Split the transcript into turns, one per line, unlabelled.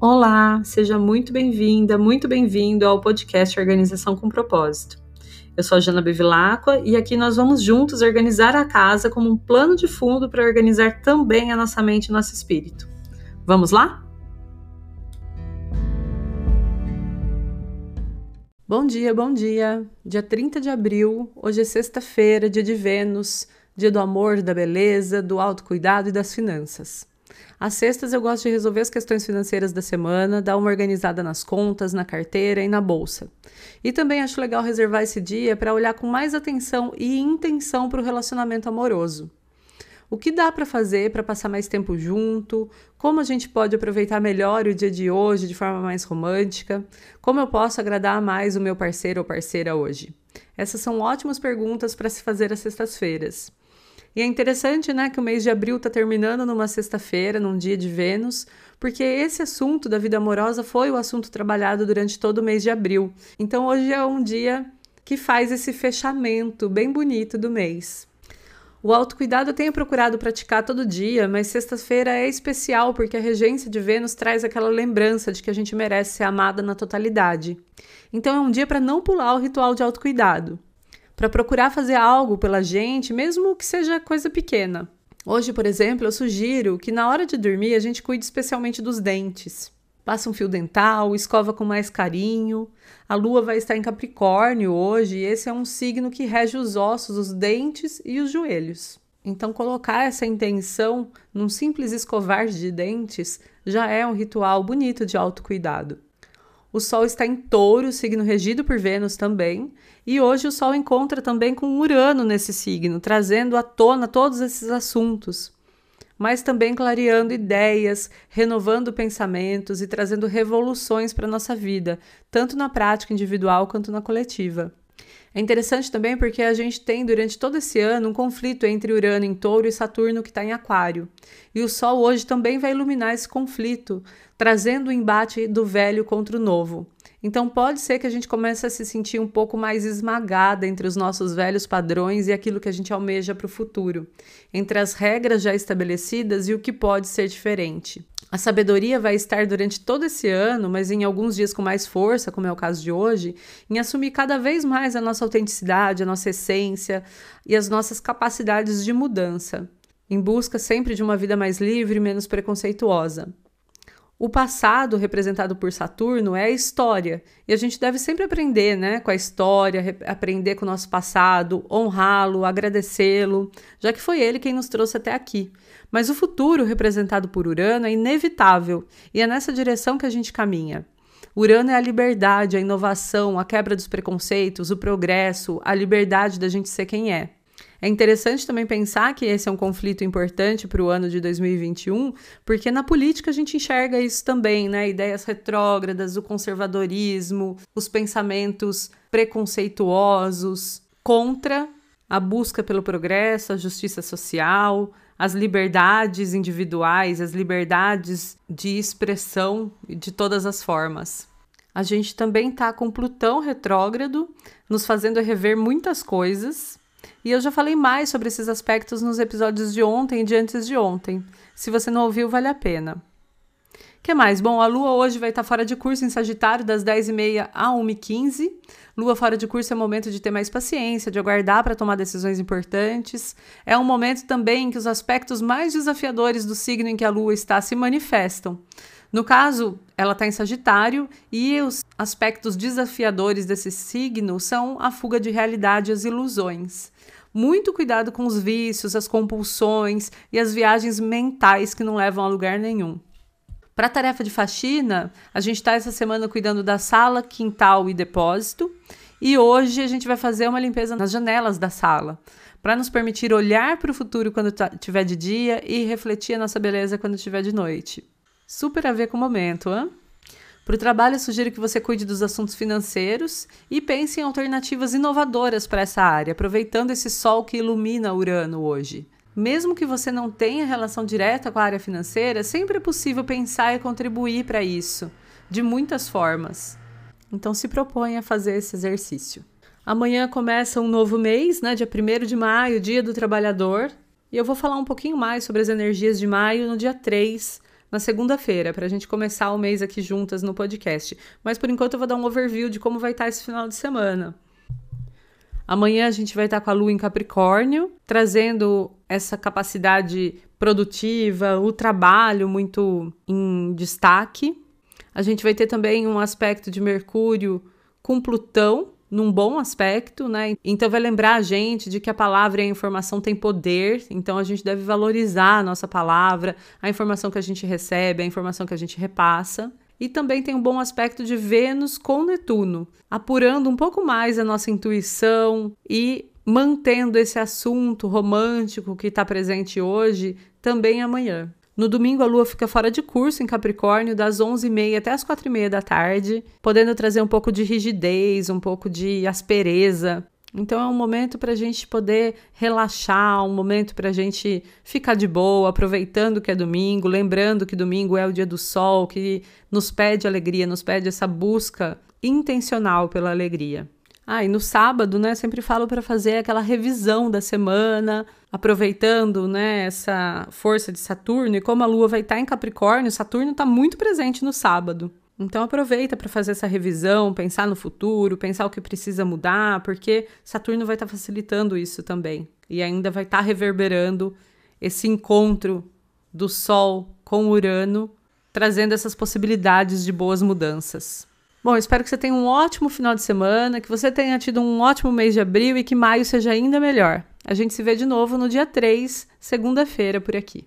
Olá, seja muito bem-vinda, muito bem-vindo ao podcast Organização com Propósito. Eu sou a Jana Bevilacqua e aqui nós vamos juntos organizar a casa como um plano de fundo para organizar também a nossa mente e nosso espírito. Vamos lá? Bom dia, bom dia. Dia 30 de abril, hoje é sexta-feira, dia de Vênus, dia do amor, da beleza, do autocuidado e das finanças. Às sextas eu gosto de resolver as questões financeiras da semana, dar uma organizada nas contas, na carteira e na bolsa. E também acho legal reservar esse dia para olhar com mais atenção e intenção para o relacionamento amoroso. O que dá para fazer para passar mais tempo junto? Como a gente pode aproveitar melhor o dia de hoje de forma mais romântica? Como eu posso agradar mais o meu parceiro ou parceira hoje? Essas são ótimas perguntas para se fazer às sextas-feiras. E é interessante, né, que o mês de abril está terminando numa sexta-feira, num dia de Vênus, porque esse assunto da vida amorosa foi o assunto trabalhado durante todo o mês de abril. Então hoje é um dia que faz esse fechamento bem bonito do mês. O autocuidado eu tenho procurado praticar todo dia, mas sexta-feira é especial porque a regência de Vênus traz aquela lembrança de que a gente merece ser amada na totalidade. Então é um dia para não pular o ritual de autocuidado para procurar fazer algo pela gente, mesmo que seja coisa pequena. Hoje, por exemplo, eu sugiro que na hora de dormir a gente cuide especialmente dos dentes. Passa um fio dental, escova com mais carinho. A lua vai estar em Capricórnio hoje e esse é um signo que rege os ossos, os dentes e os joelhos. Então, colocar essa intenção num simples escovar de dentes já é um ritual bonito de autocuidado. O Sol está em touro, signo regido por Vênus também, e hoje o Sol encontra também com Urano nesse signo, trazendo à tona todos esses assuntos, mas também clareando ideias, renovando pensamentos e trazendo revoluções para a nossa vida, tanto na prática individual quanto na coletiva. É interessante também porque a gente tem durante todo esse ano um conflito entre Urano em Touro e Saturno que está em Aquário. E o Sol hoje também vai iluminar esse conflito, trazendo o embate do velho contra o novo. Então pode ser que a gente comece a se sentir um pouco mais esmagada entre os nossos velhos padrões e aquilo que a gente almeja para o futuro, entre as regras já estabelecidas e o que pode ser diferente. A sabedoria vai estar durante todo esse ano, mas em alguns dias com mais força, como é o caso de hoje, em assumir cada vez mais a nossa autenticidade, a nossa essência e as nossas capacidades de mudança, em busca sempre de uma vida mais livre e menos preconceituosa. O passado, representado por Saturno, é a história. E a gente deve sempre aprender né, com a história, aprender com o nosso passado, honrá-lo, agradecê-lo, já que foi ele quem nos trouxe até aqui. Mas o futuro, representado por Urano, é inevitável e é nessa direção que a gente caminha. Urano é a liberdade, a inovação, a quebra dos preconceitos, o progresso, a liberdade da gente ser quem é. É interessante também pensar que esse é um conflito importante para o ano de 2021, porque na política a gente enxerga isso também, né? Ideias retrógradas, o conservadorismo, os pensamentos preconceituosos contra a busca pelo progresso, a justiça social, as liberdades individuais, as liberdades de expressão de todas as formas. A gente também está com Plutão retrógrado, nos fazendo rever muitas coisas, e eu já falei mais sobre esses aspectos nos episódios de ontem e de antes de ontem. Se você não ouviu, vale a pena. Que mais? Bom, a Lua hoje vai estar fora de curso em Sagitário das 10h30 a 1h15. Lua fora de curso é momento de ter mais paciência, de aguardar para tomar decisões importantes. É um momento também em que os aspectos mais desafiadores do signo em que a Lua está se manifestam. No caso, ela está em Sagitário e os aspectos desafiadores desse signo são a fuga de realidade e as ilusões. Muito cuidado com os vícios, as compulsões e as viagens mentais que não levam a lugar nenhum. Para a tarefa de faxina, a gente está essa semana cuidando da sala, quintal e depósito. E hoje a gente vai fazer uma limpeza nas janelas da sala, para nos permitir olhar para o futuro quando estiver de dia e refletir a nossa beleza quando estiver de noite. Super a ver com o momento, hein? Para o trabalho, eu sugiro que você cuide dos assuntos financeiros e pense em alternativas inovadoras para essa área, aproveitando esse sol que ilumina Urano hoje. Mesmo que você não tenha relação direta com a área financeira, sempre é possível pensar e contribuir para isso, de muitas formas. Então se proponha a fazer esse exercício. Amanhã começa um novo mês, né, dia 1 de maio, Dia do Trabalhador, e eu vou falar um pouquinho mais sobre as energias de maio no dia 3, na segunda-feira, para a gente começar o mês aqui juntas no podcast. Mas por enquanto eu vou dar um overview de como vai estar esse final de semana. Amanhã a gente vai estar com a lua em Capricórnio, trazendo essa capacidade produtiva, o trabalho muito em destaque. A gente vai ter também um aspecto de Mercúrio com Plutão, num bom aspecto, né? Então vai lembrar a gente de que a palavra e a informação têm poder, então a gente deve valorizar a nossa palavra, a informação que a gente recebe, a informação que a gente repassa. E também tem um bom aspecto de Vênus com Netuno, apurando um pouco mais a nossa intuição e mantendo esse assunto romântico que está presente hoje também amanhã. No domingo, a lua fica fora de curso em Capricórnio, das 11h30 até as 4h30 da tarde, podendo trazer um pouco de rigidez, um pouco de aspereza. Então, é um momento para a gente poder relaxar, um momento para a gente ficar de boa, aproveitando que é domingo, lembrando que domingo é o dia do sol, que nos pede alegria, nos pede essa busca intencional pela alegria. Ah, e no sábado, né, sempre falo para fazer aquela revisão da semana, aproveitando, né, essa força de Saturno e como a Lua vai estar tá em Capricórnio, Saturno está muito presente no sábado. Então aproveita para fazer essa revisão, pensar no futuro, pensar o que precisa mudar, porque Saturno vai estar tá facilitando isso também e ainda vai estar tá reverberando esse encontro do Sol com Urano, trazendo essas possibilidades de boas mudanças. Bom, espero que você tenha um ótimo final de semana, que você tenha tido um ótimo mês de abril e que maio seja ainda melhor. A gente se vê de novo no dia 3, segunda-feira, por aqui.